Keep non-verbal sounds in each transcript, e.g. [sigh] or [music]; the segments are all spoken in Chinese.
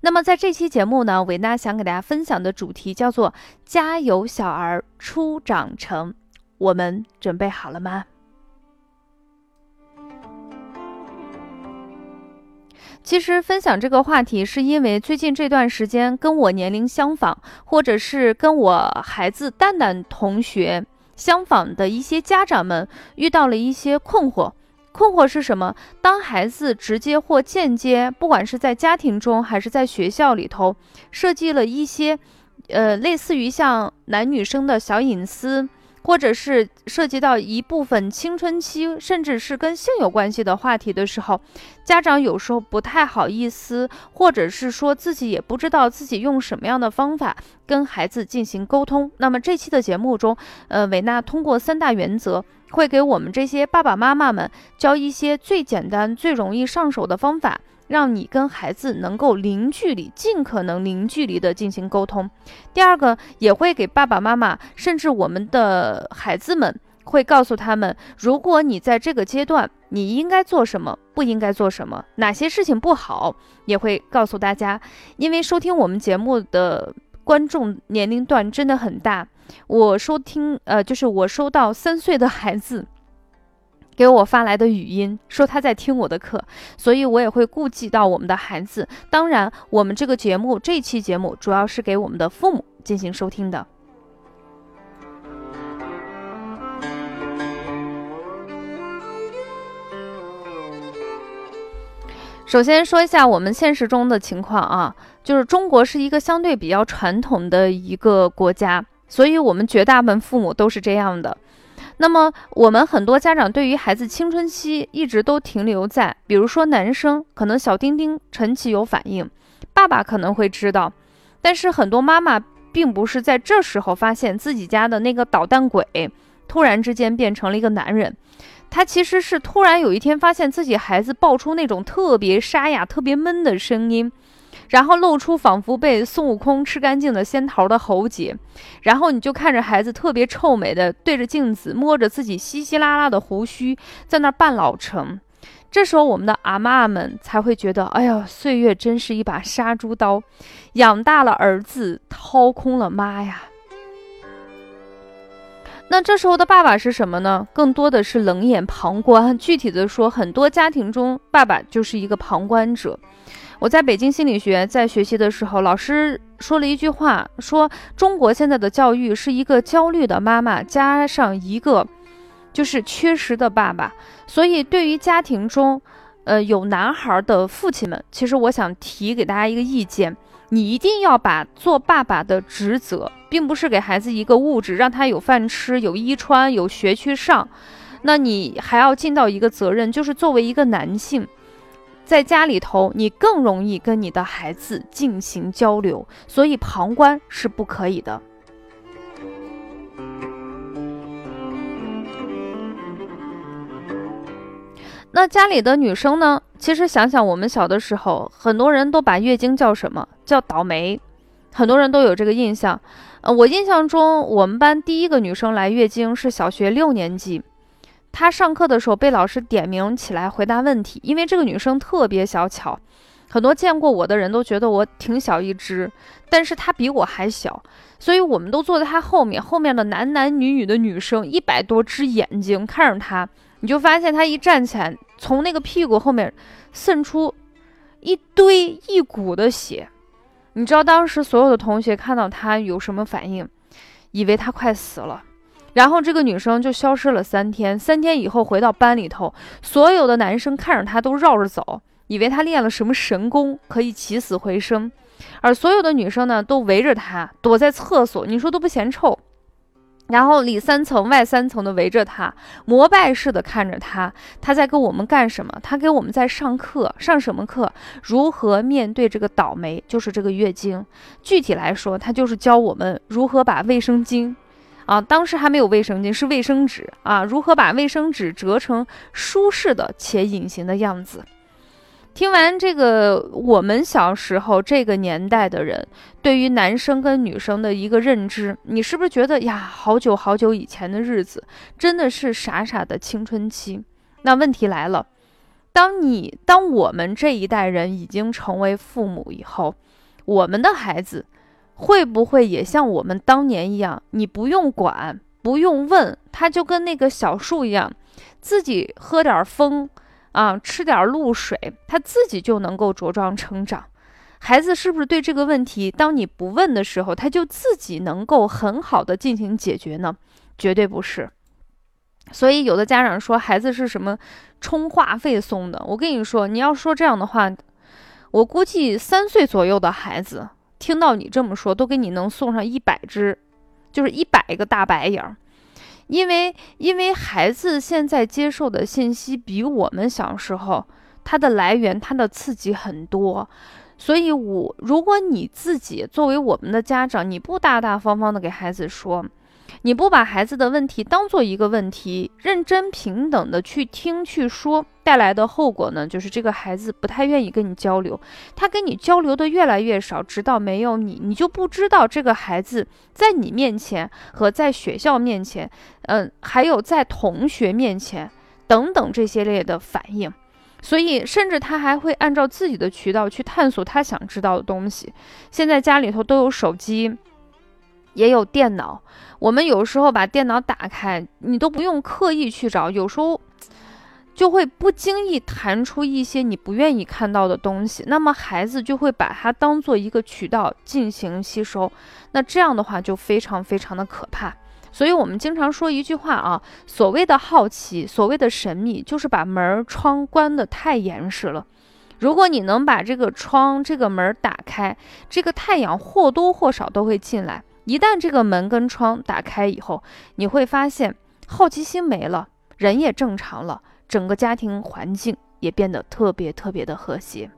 那么，在这期节目呢，维娜想给大家分享的主题叫做“家有小儿初长成”，我们准备好了吗？其实分享这个话题，是因为最近这段时间跟我年龄相仿，或者是跟我孩子蛋蛋同学相仿的一些家长们遇到了一些困惑。困惑是什么？当孩子直接或间接，不管是在家庭中还是在学校里头，设计了一些，呃，类似于像男女生的小隐私。或者是涉及到一部分青春期，甚至是跟性有关系的话题的时候，家长有时候不太好意思，或者是说自己也不知道自己用什么样的方法跟孩子进行沟通。那么这期的节目中，呃，维娜通过三大原则，会给我们这些爸爸妈妈们教一些最简单、最容易上手的方法。让你跟孩子能够零距离，尽可能零距离的进行沟通。第二个，也会给爸爸妈妈，甚至我们的孩子们，会告诉他们，如果你在这个阶段，你应该做什么，不应该做什么，哪些事情不好，也会告诉大家。因为收听我们节目的观众年龄段真的很大，我收听，呃，就是我收到三岁的孩子。给我发来的语音说他在听我的课，所以我也会顾及到我们的孩子。当然，我们这个节目这期节目主要是给我们的父母进行收听的。首先说一下我们现实中的情况啊，就是中国是一个相对比较传统的一个国家，所以我们绝大部分父母都是这样的。那么，我们很多家长对于孩子青春期一直都停留在，比如说男生可能小丁丁晨起有反应，爸爸可能会知道，但是很多妈妈并不是在这时候发现自己家的那个捣蛋鬼突然之间变成了一个男人，他其实是突然有一天发现自己孩子爆出那种特别沙哑、特别闷的声音。然后露出仿佛被孙悟空吃干净的仙桃的喉结，然后你就看着孩子特别臭美的对着镜子摸着自己稀稀拉拉的胡须，在那扮老成。这时候我们的阿妈们才会觉得，哎呀，岁月真是一把杀猪刀，养大了儿子，掏空了妈呀。那这时候的爸爸是什么呢？更多的是冷眼旁观。具体的说，很多家庭中，爸爸就是一个旁观者。我在北京心理学在学习的时候，老师说了一句话，说中国现在的教育是一个焦虑的妈妈加上一个就是缺失的爸爸。所以对于家庭中，呃有男孩的父亲们，其实我想提给大家一个意见：你一定要把做爸爸的职责，并不是给孩子一个物质，让他有饭吃、有衣穿、有学去上，那你还要尽到一个责任，就是作为一个男性。在家里头，你更容易跟你的孩子进行交流，所以旁观是不可以的。那家里的女生呢？其实想想，我们小的时候，很多人都把月经叫什么？叫倒霉，很多人都有这个印象。呃，我印象中，我们班第一个女生来月经是小学六年级。她上课的时候被老师点名起来回答问题，因为这个女生特别小巧，很多见过我的人都觉得我挺小一只，但是她比我还小，所以我们都坐在她后面，后面的男男女女的女生一百多只眼睛看着她，你就发现他一站起来，从那个屁股后面渗出一堆一股的血，你知道当时所有的同学看到他有什么反应？以为他快死了。然后这个女生就消失了三天，三天以后回到班里头，所有的男生看着她都绕着走，以为她练了什么神功可以起死回生，而所有的女生呢都围着她躲在厕所，你说都不嫌臭。然后里三层外三层的围着他，膜拜似的看着他。他在跟我们干什么？他给我们在上课，上什么课？如何面对这个倒霉，就是这个月经。具体来说，他就是教我们如何把卫生巾，啊，当时还没有卫生巾，是卫生纸啊，如何把卫生纸折成舒适的且隐形的样子。听完这个，我们小时候这个年代的人对于男生跟女生的一个认知，你是不是觉得呀，好久好久以前的日子真的是傻傻的青春期？那问题来了，当你当我们这一代人已经成为父母以后，我们的孩子会不会也像我们当年一样，你不用管，不用问，他就跟那个小树一样，自己喝点风？啊，吃点露水，他自己就能够茁壮成长。孩子是不是对这个问题，当你不问的时候，他就自己能够很好的进行解决呢？绝对不是。所以有的家长说孩子是什么充话费送的，我跟你说，你要说这样的话，我估计三岁左右的孩子听到你这么说，都给你能送上一百只，就是一百个大白眼儿。因为，因为孩子现在接受的信息比我们小时候，他的来源、他的刺激很多，所以，我如果你自己作为我们的家长，你不大大方方的给孩子说。你不把孩子的问题当做一个问题，认真平等的去听去说，带来的后果呢，就是这个孩子不太愿意跟你交流，他跟你交流的越来越少，直到没有你，你就不知道这个孩子在你面前和在学校面前，嗯，还有在同学面前等等这些类的反应，所以甚至他还会按照自己的渠道去探索他想知道的东西。现在家里头都有手机。也有电脑，我们有时候把电脑打开，你都不用刻意去找，有时候 [tsk] 就会不经意弹出一些你不愿意看到的东西，那么孩子就会把它当做一个渠道进行吸收，那这样的话就非常非常的可怕。所以我们经常说一句话啊，所谓的好奇，所谓的神秘，就是把门窗关得太严实了。如果你能把这个窗、这个门打开，这个太阳或多或少都会进来。一旦这个门跟窗打开以后，你会发现好奇心没了，人也正常了，整个家庭环境也变得特别特别的和谐。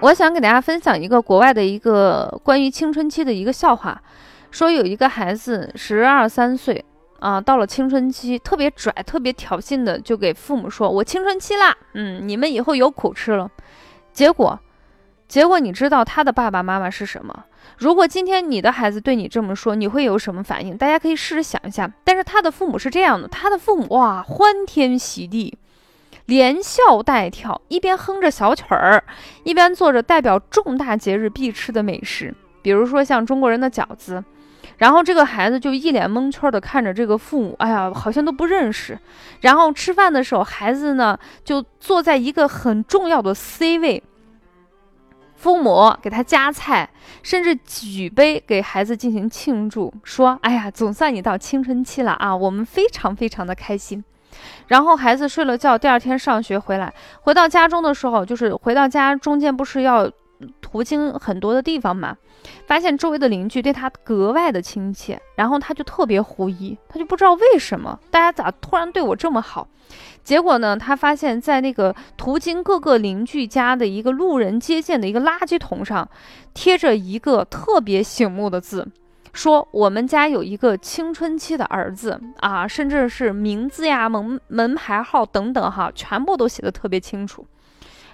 我想给大家分享一个国外的一个关于青春期的一个笑话，说有一个孩子十二三岁啊，到了青春期，特别拽、特别挑衅的就给父母说：“我青春期啦，嗯，你们以后有苦吃了。”结果，结果你知道他的爸爸妈妈是什么？如果今天你的孩子对你这么说，你会有什么反应？大家可以试着想一下。但是他的父母是这样的，他的父母哇，欢天喜地，连笑带跳，一边哼着小曲儿，一边做着代表重大节日必吃的美食，比如说像中国人的饺子。然后这个孩子就一脸蒙圈的看着这个父母，哎呀，好像都不认识。然后吃饭的时候，孩子呢就坐在一个很重要的 C 位，父母给他夹菜，甚至举杯给孩子进行庆祝，说：“哎呀，总算你到青春期了啊，我们非常非常的开心。”然后孩子睡了觉，第二天上学回来，回到家中的时候，就是回到家中间不是要。途经很多的地方嘛，发现周围的邻居对他格外的亲切，然后他就特别狐疑，他就不知道为什么大家咋突然对我这么好。结果呢，他发现在那个途经各个邻居家的一个路人接见的一个垃圾桶上，贴着一个特别醒目的字，说我们家有一个青春期的儿子啊，甚至是名字呀、门门牌号等等哈，全部都写的特别清楚。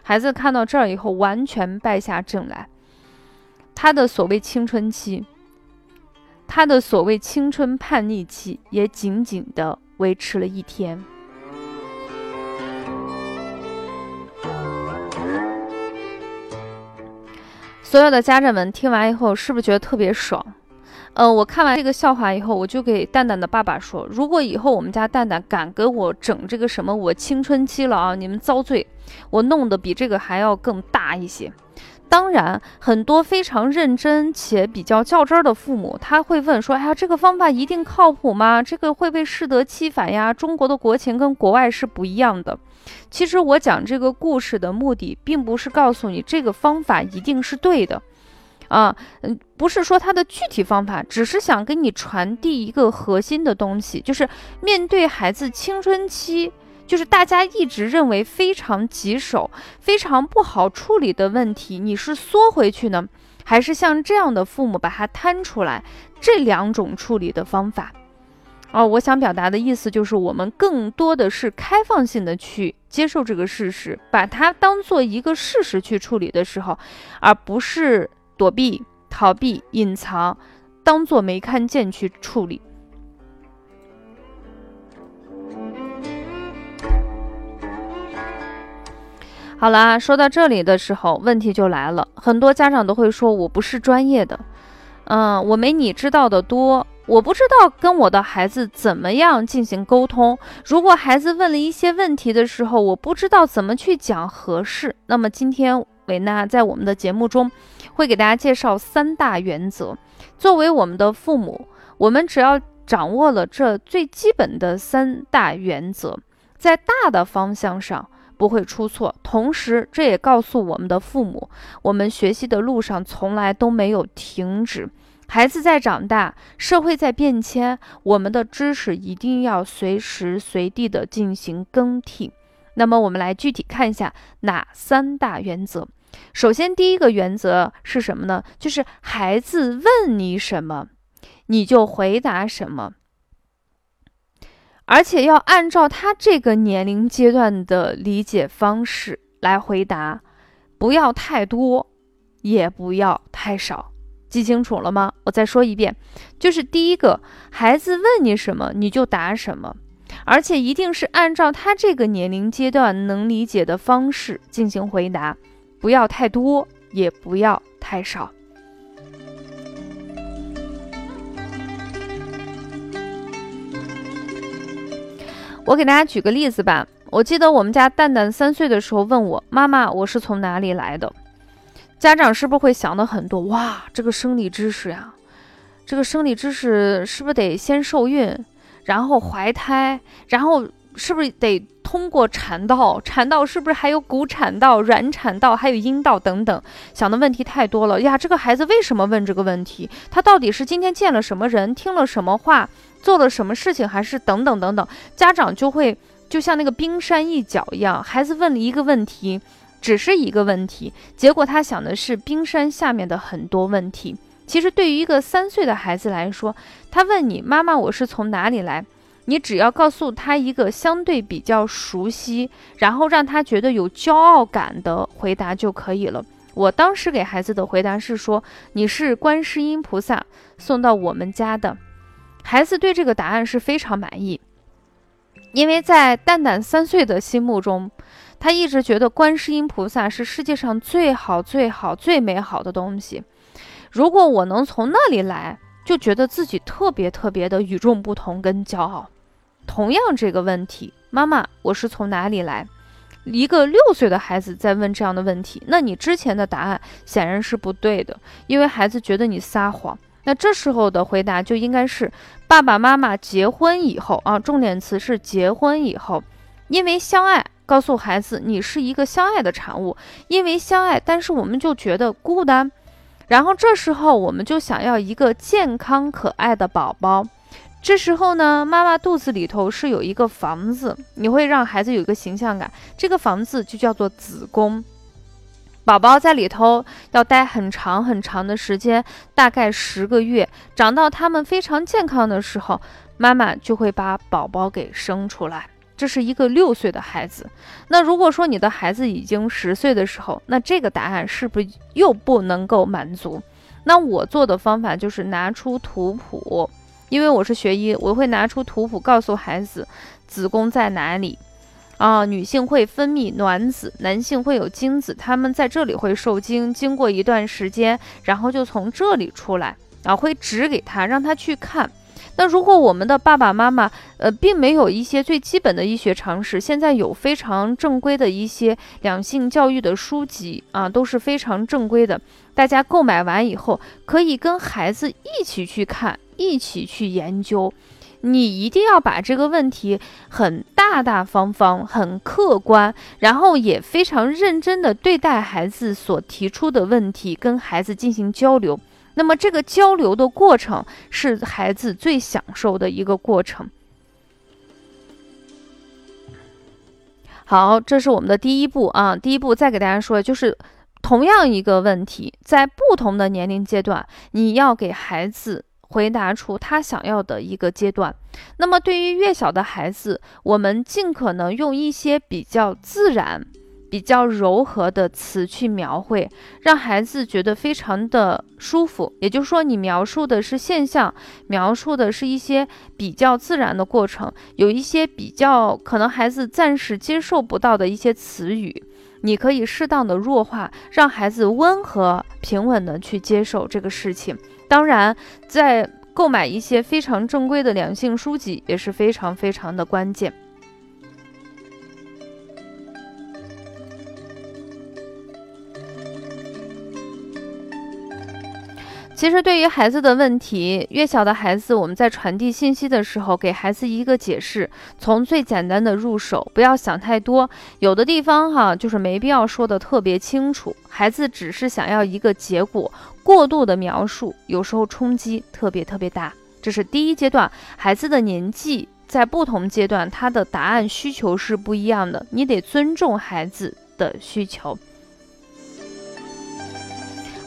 孩子看到这儿以后，完全败下阵来。他的所谓青春期，他的所谓青春叛逆期，也仅仅的维持了一天。所有的家长们听完以后，是不是觉得特别爽？嗯，我看完这个笑话以后，我就给蛋蛋的爸爸说：“如果以后我们家蛋蛋敢给我整这个什么，我青春期了啊，你们遭罪！我弄得比这个还要更大一些。”当然，很多非常认真且比较较真儿的父母，他会问说：“哎呀，这个方法一定靠谱吗？这个会不会适得其反呀？中国的国情跟国外是不一样的。”其实我讲这个故事的目的，并不是告诉你这个方法一定是对的。啊，嗯，不是说它的具体方法，只是想给你传递一个核心的东西，就是面对孩子青春期，就是大家一直认为非常棘手、非常不好处理的问题，你是缩回去呢，还是像这样的父母把它摊出来？这两种处理的方法。哦，我想表达的意思就是，我们更多的是开放性的去接受这个事实，把它当做一个事实去处理的时候，而不是躲避、逃避、隐藏，当做没看见去处理。好啦，说到这里的时候，问题就来了，很多家长都会说我不是专业的，嗯，我没你知道的多。我不知道跟我的孩子怎么样进行沟通。如果孩子问了一些问题的时候，我不知道怎么去讲合适。那么今天维娜在我们的节目中会给大家介绍三大原则。作为我们的父母，我们只要掌握了这最基本的三大原则，在大的方向上不会出错。同时，这也告诉我们的父母，我们学习的路上从来都没有停止。孩子在长大，社会在变迁，我们的知识一定要随时随地的进行更替。那么，我们来具体看一下哪三大原则。首先，第一个原则是什么呢？就是孩子问你什么，你就回答什么，而且要按照他这个年龄阶段的理解方式来回答，不要太多，也不要太少。记清楚了吗？我再说一遍，就是第一个，孩子问你什么你就答什么，而且一定是按照他这个年龄阶段能理解的方式进行回答，不要太多，也不要太少。我给大家举个例子吧，我记得我们家蛋蛋三岁的时候问我妈妈，我是从哪里来的？家长是不是会想的很多？哇，这个生理知识呀，这个生理知识是不是得先受孕，然后怀胎，然后是不是得通过产道？产道是不是还有骨产道、软产道，还有阴道等等？想的问题太多了呀！这个孩子为什么问这个问题？他到底是今天见了什么人，听了什么话，做了什么事情，还是等等等等？家长就会就像那个冰山一角一样，孩子问了一个问题。只是一个问题，结果他想的是冰山下面的很多问题。其实对于一个三岁的孩子来说，他问你妈妈我是从哪里来，你只要告诉他一个相对比较熟悉，然后让他觉得有骄傲感的回答就可以了。我当时给孩子的回答是说你是观世音菩萨送到我们家的，孩子对这个答案是非常满意，因为在蛋蛋三岁的心目中。他一直觉得观世音菩萨是世界上最好、最好、最美好的东西。如果我能从那里来，就觉得自己特别特别的与众不同跟骄傲。同样这个问题，妈妈，我是从哪里来？一个六岁的孩子在问这样的问题，那你之前的答案显然是不对的，因为孩子觉得你撒谎。那这时候的回答就应该是爸爸妈妈结婚以后啊，重点词是结婚以后，因为相爱。告诉孩子，你是一个相爱的产物，因为相爱，但是我们就觉得孤单，然后这时候我们就想要一个健康可爱的宝宝。这时候呢，妈妈肚子里头是有一个房子，你会让孩子有一个形象感，这个房子就叫做子宫，宝宝在里头要待很长很长的时间，大概十个月，长到他们非常健康的时候，妈妈就会把宝宝给生出来。这是一个六岁的孩子，那如果说你的孩子已经十岁的时候，那这个答案是不是又不能够满足？那我做的方法就是拿出图谱，因为我是学医，我会拿出图谱告诉孩子子宫在哪里啊，女性会分泌卵子，男性会有精子，他们在这里会受精，经过一段时间，然后就从这里出来啊，会指给他，让他去看。那如果我们的爸爸妈妈，呃，并没有一些最基本的医学常识，现在有非常正规的一些两性教育的书籍啊，都是非常正规的。大家购买完以后，可以跟孩子一起去看，一起去研究，你一定要把这个问题很大大方方、很客观，然后也非常认真的对待孩子所提出的问题，跟孩子进行交流。那么这个交流的过程是孩子最享受的一个过程。好，这是我们的第一步啊。第一步再给大家说，就是同样一个问题，在不同的年龄阶段，你要给孩子回答出他想要的一个阶段。那么对于越小的孩子，我们尽可能用一些比较自然。比较柔和的词去描绘，让孩子觉得非常的舒服。也就是说，你描述的是现象，描述的是一些比较自然的过程，有一些比较可能孩子暂时接受不到的一些词语，你可以适当的弱化，让孩子温和平稳的去接受这个事情。当然，在购买一些非常正规的两性书籍也是非常非常的关键。其实，对于孩子的问题，越小的孩子，我们在传递信息的时候，给孩子一个解释，从最简单的入手，不要想太多。有的地方哈，就是没必要说的特别清楚，孩子只是想要一个结果，过度的描述，有时候冲击特别特别大。这是第一阶段，孩子的年纪在不同阶段，他的答案需求是不一样的，你得尊重孩子的需求。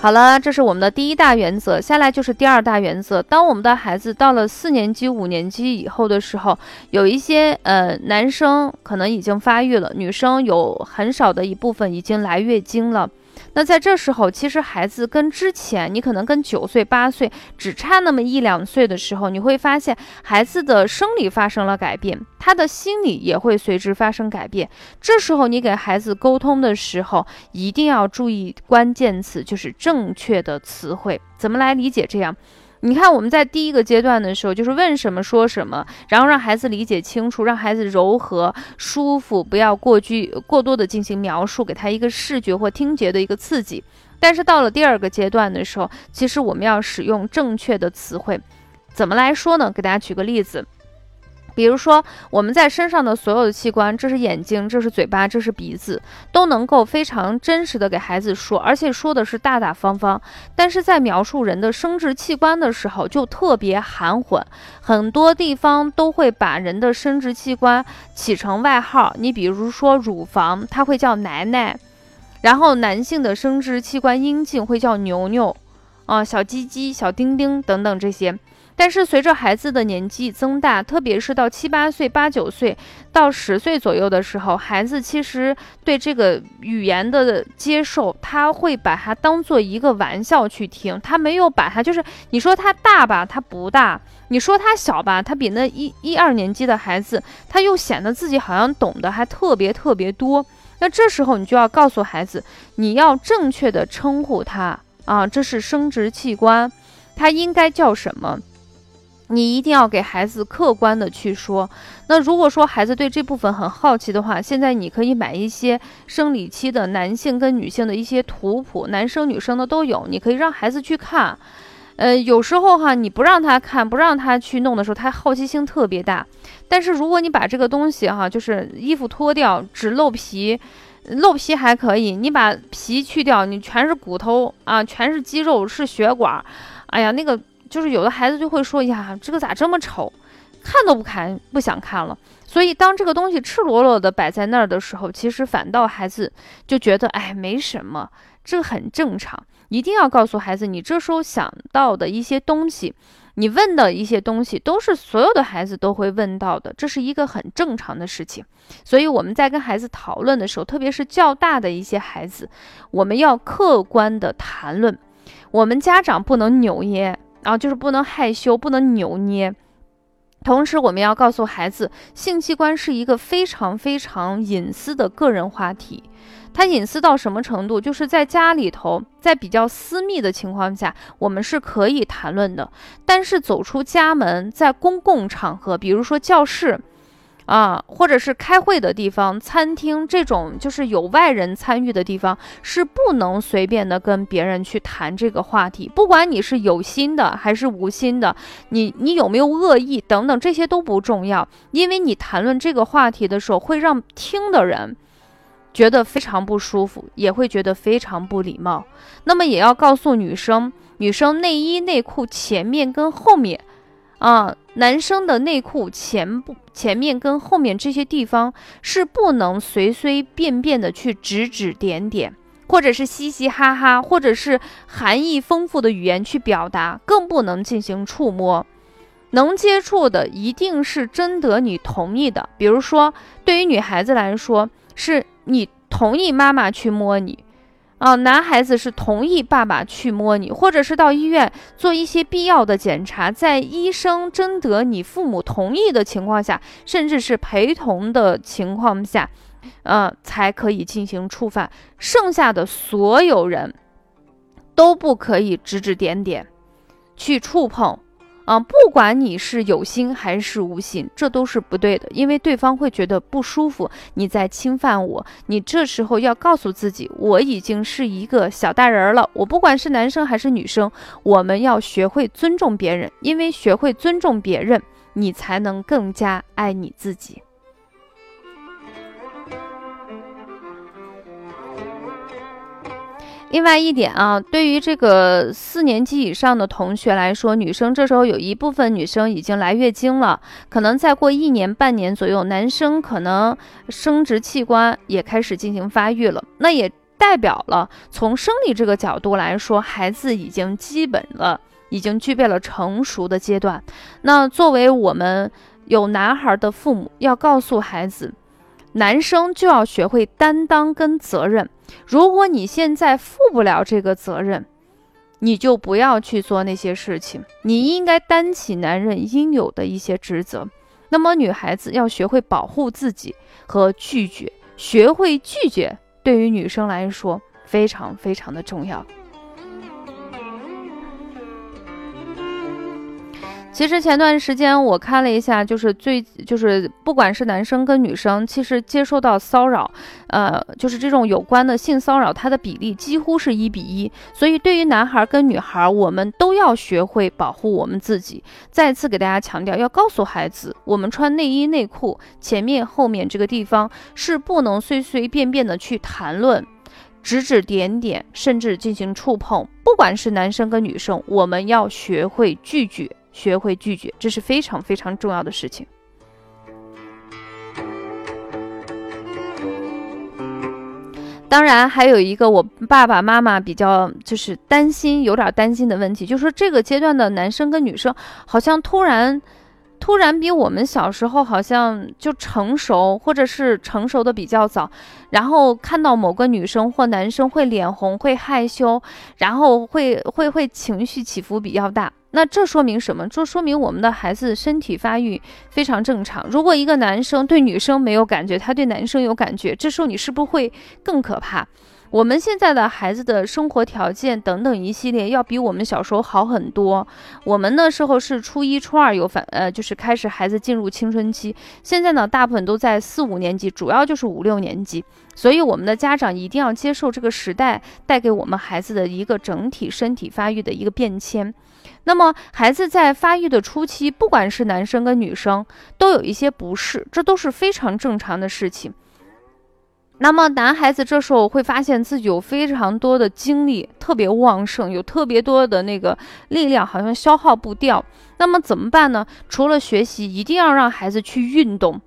好了，这是我们的第一大原则。下来就是第二大原则。当我们的孩子到了四年级、五年级以后的时候，有一些呃男生可能已经发育了，女生有很少的一部分已经来月经了。那在这时候，其实孩子跟之前你可能跟九岁、八岁只差那么一两岁的时候，你会发现孩子的生理发生了改变，他的心理也会随之发生改变。这时候你给孩子沟通的时候，一定要注意关键词，就是正确的词汇，怎么来理解这样。你看，我们在第一个阶段的时候，就是问什么说什么，然后让孩子理解清楚，让孩子柔和舒服，不要过去过多的进行描述，给他一个视觉或听觉的一个刺激。但是到了第二个阶段的时候，其实我们要使用正确的词汇，怎么来说呢？给大家举个例子。比如说，我们在身上的所有的器官，这是眼睛，这是嘴巴，这是鼻子，都能够非常真实的给孩子说，而且说的是大大方方。但是在描述人的生殖器官的时候，就特别含混，很多地方都会把人的生殖器官起成外号。你比如说乳房，它会叫奶奶；然后男性的生殖器官阴茎会叫牛牛，啊，小鸡鸡、小丁丁等等这些。但是随着孩子的年纪增大，特别是到七八岁、八九岁到十岁左右的时候，孩子其实对这个语言的接受，他会把它当做一个玩笑去听，他没有把它就是你说他大吧，他不大；你说他小吧，他比那一一二年级的孩子，他又显得自己好像懂得还特别特别多。那这时候你就要告诉孩子，你要正确的称呼他啊，这是生殖器官，他应该叫什么？你一定要给孩子客观的去说。那如果说孩子对这部分很好奇的话，现在你可以买一些生理期的男性跟女性的一些图谱，男生女生的都有，你可以让孩子去看。呃，有时候哈，你不让他看，不让他去弄的时候，他好奇心特别大。但是如果你把这个东西哈，就是衣服脱掉，只露皮，露皮还可以，你把皮去掉，你全是骨头啊，全是肌肉，是血管，哎呀，那个。就是有的孩子就会说呀，这个咋这么丑，看都不看，不想看了。所以当这个东西赤裸裸的摆在那儿的时候，其实反倒孩子就觉得，哎，没什么，这很正常。一定要告诉孩子，你这时候想到的一些东西，你问的一些东西，都是所有的孩子都会问到的，这是一个很正常的事情。所以我们在跟孩子讨论的时候，特别是较大的一些孩子，我们要客观的谈论，我们家长不能扭捏。然后就是不能害羞，不能扭捏。同时，我们要告诉孩子，性器官是一个非常非常隐私的个人话题。它隐私到什么程度？就是在家里头，在比较私密的情况下，我们是可以谈论的。但是走出家门，在公共场合，比如说教室。啊，或者是开会的地方、餐厅这种就是有外人参与的地方，是不能随便的跟别人去谈这个话题。不管你是有心的还是无心的，你你有没有恶意等等，这些都不重要，因为你谈论这个话题的时候，会让听的人觉得非常不舒服，也会觉得非常不礼貌。那么也要告诉女生，女生内衣内裤前面跟后面。啊，男生的内裤前部、前面跟后面这些地方是不能随随便便的去指指点点，或者是嘻嘻哈哈，或者是含义丰富的语言去表达，更不能进行触摸。能接触的一定是征得你同意的，比如说，对于女孩子来说，是你同意妈妈去摸你。啊，男孩子是同意爸爸去摸你，或者是到医院做一些必要的检查，在医生征得你父母同意的情况下，甚至是陪同的情况下，呃，才可以进行触犯。剩下的所有人都不可以指指点点，去触碰。啊，不管你是有心还是无心，这都是不对的，因为对方会觉得不舒服，你在侵犯我。你这时候要告诉自己，我已经是一个小大人了。我不管是男生还是女生，我们要学会尊重别人，因为学会尊重别人，你才能更加爱你自己。另外一点啊，对于这个四年级以上的同学来说，女生这时候有一部分女生已经来月经了，可能再过一年半年左右，男生可能生殖器官也开始进行发育了，那也代表了从生理这个角度来说，孩子已经基本了，已经具备了成熟的阶段。那作为我们有男孩的父母，要告诉孩子。男生就要学会担当跟责任。如果你现在负不了这个责任，你就不要去做那些事情。你应该担起男人应有的一些职责。那么，女孩子要学会保护自己和拒绝，学会拒绝，对于女生来说非常非常的重要。其实前段时间我看了一下，就是最就是不管是男生跟女生，其实接受到骚扰，呃，就是这种有关的性骚扰，它的比例几乎是一比一。所以对于男孩跟女孩，我们都要学会保护我们自己。再次给大家强调，要告诉孩子，我们穿内衣内裤前面后面这个地方是不能随随便便的去谈论、指指点点，甚至进行触碰。不管是男生跟女生，我们要学会拒绝。学会拒绝，这是非常非常重要的事情。当然，还有一个我爸爸妈妈比较就是担心，有点担心的问题，就是说这个阶段的男生跟女生好像突然。突然比我们小时候好像就成熟，或者是成熟的比较早，然后看到某个女生或男生会脸红、会害羞，然后会会会情绪起伏比较大。那这说明什么？这说明我们的孩子身体发育非常正常。如果一个男生对女生没有感觉，他对男生有感觉，这时候你是不是会更可怕？我们现在的孩子的生活条件等等一系列要比我们小时候好很多。我们那时候是初一、初二有反，呃，就是开始孩子进入青春期。现在呢，大部分都在四五年级，主要就是五六年级。所以我们的家长一定要接受这个时代带给我们孩子的一个整体身体发育的一个变迁。那么孩子在发育的初期，不管是男生跟女生，都有一些不适，这都是非常正常的事情。那么男孩子这时候会发现自己有非常多的精力特别旺盛，有特别多的那个力量，好像消耗不掉。那么怎么办呢？除了学习，一定要让孩子去运动，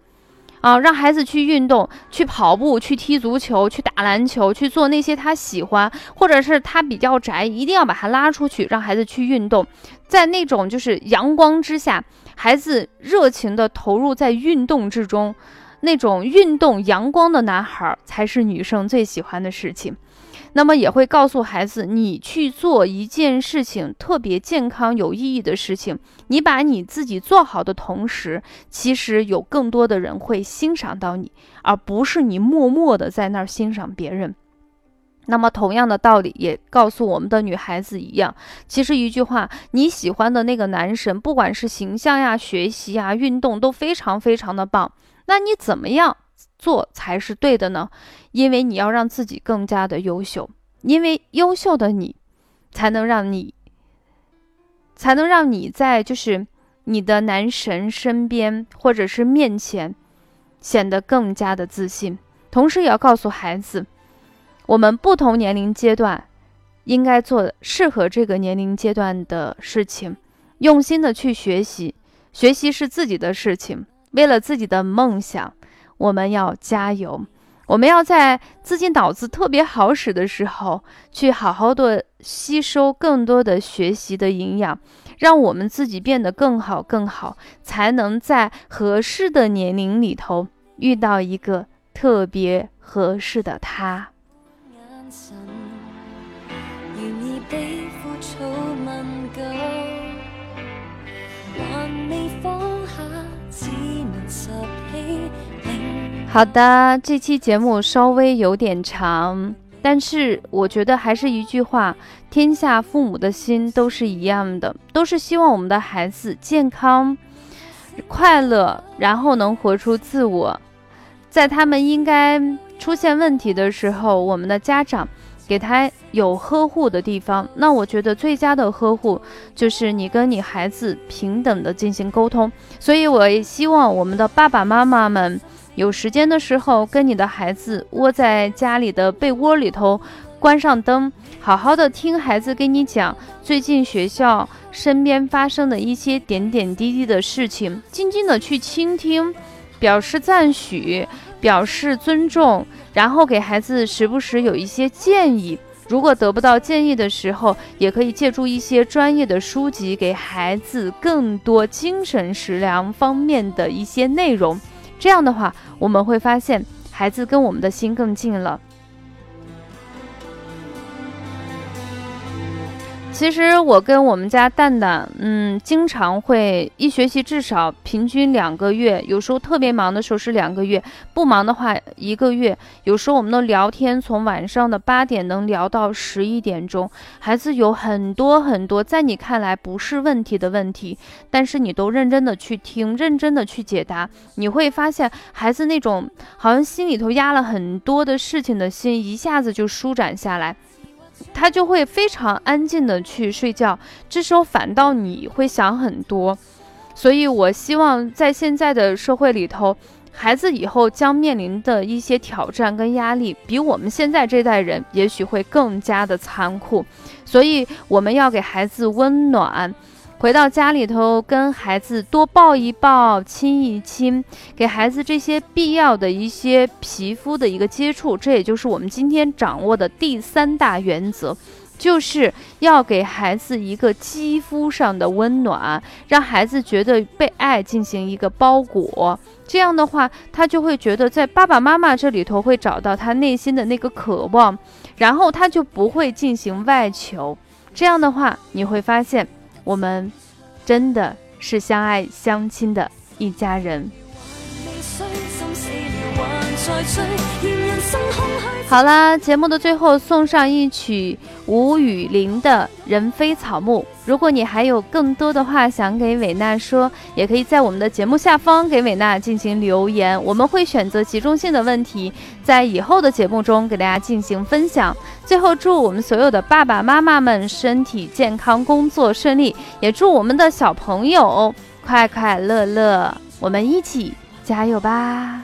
啊，让孩子去运动，去跑步，去踢足球，去打篮球，去做那些他喜欢，或者是他比较宅，一定要把他拉出去，让孩子去运动，在那种就是阳光之下，孩子热情的投入在运动之中。那种运动阳光的男孩才是女生最喜欢的事情，那么也会告诉孩子，你去做一件事情特别健康有意义的事情，你把你自己做好的同时，其实有更多的人会欣赏到你，而不是你默默的在那儿欣赏别人。那么同样的道理也告诉我们的女孩子一样，其实一句话，你喜欢的那个男神，不管是形象呀、学习呀、运动都非常非常的棒。那你怎么样做才是对的呢？因为你要让自己更加的优秀，因为优秀的你，才能让你，才能让你在就是你的男神身边或者是面前显得更加的自信。同时，也要告诉孩子，我们不同年龄阶段应该做适合这个年龄阶段的事情，用心的去学习。学习是自己的事情，为了自己的梦想，我们要加油。我们要在自己脑子特别好使的时候，去好好的吸收更多的学习的营养，让我们自己变得更好更好，才能在合适的年龄里头遇到一个特别合适的他。好的，这期节目稍微有点长，但是我觉得还是一句话：天下父母的心都是一样的，都是希望我们的孩子健康、快乐，然后能活出自我。在他们应该出现问题的时候，我们的家长。给他有呵护的地方，那我觉得最佳的呵护就是你跟你孩子平等的进行沟通。所以我也希望我们的爸爸妈妈们有时间的时候，跟你的孩子窝在家里的被窝里头，关上灯，好好的听孩子给你讲最近学校身边发生的一些点点滴滴的事情，静静的去倾听，表示赞许。表示尊重，然后给孩子时不时有一些建议。如果得不到建议的时候，也可以借助一些专业的书籍，给孩子更多精神食粮方面的一些内容。这样的话，我们会发现孩子跟我们的心更近了。其实我跟我们家蛋蛋，嗯，经常会一学期至少平均两个月，有时候特别忙的时候是两个月，不忙的话一个月。有时候我们的聊天从晚上的八点能聊到十一点钟，孩子有很多很多在你看来不是问题的问题，但是你都认真的去听，认真的去解答，你会发现孩子那种好像心里头压了很多的事情的心一下子就舒展下来。他就会非常安静的去睡觉，这时候反倒你会想很多，所以我希望在现在的社会里头，孩子以后将面临的一些挑战跟压力，比我们现在这代人也许会更加的残酷，所以我们要给孩子温暖。回到家里头，跟孩子多抱一抱、亲一亲，给孩子这些必要的一些皮肤的一个接触，这也就是我们今天掌握的第三大原则，就是要给孩子一个肌肤上的温暖，让孩子觉得被爱进行一个包裹。这样的话，他就会觉得在爸爸妈妈这里头会找到他内心的那个渴望，然后他就不会进行外求。这样的话，你会发现。我们真的是相爱相亲的一家人。好啦，节目的最后送上一曲吴雨林的《人非草木》。如果你还有更多的话想给伟娜说，也可以在我们的节目下方给伟娜进行留言，我们会选择集中性的问题，在以后的节目中给大家进行分享。最后，祝我们所有的爸爸妈妈们身体健康，工作顺利，也祝我们的小朋友快快乐乐。我们一起加油吧！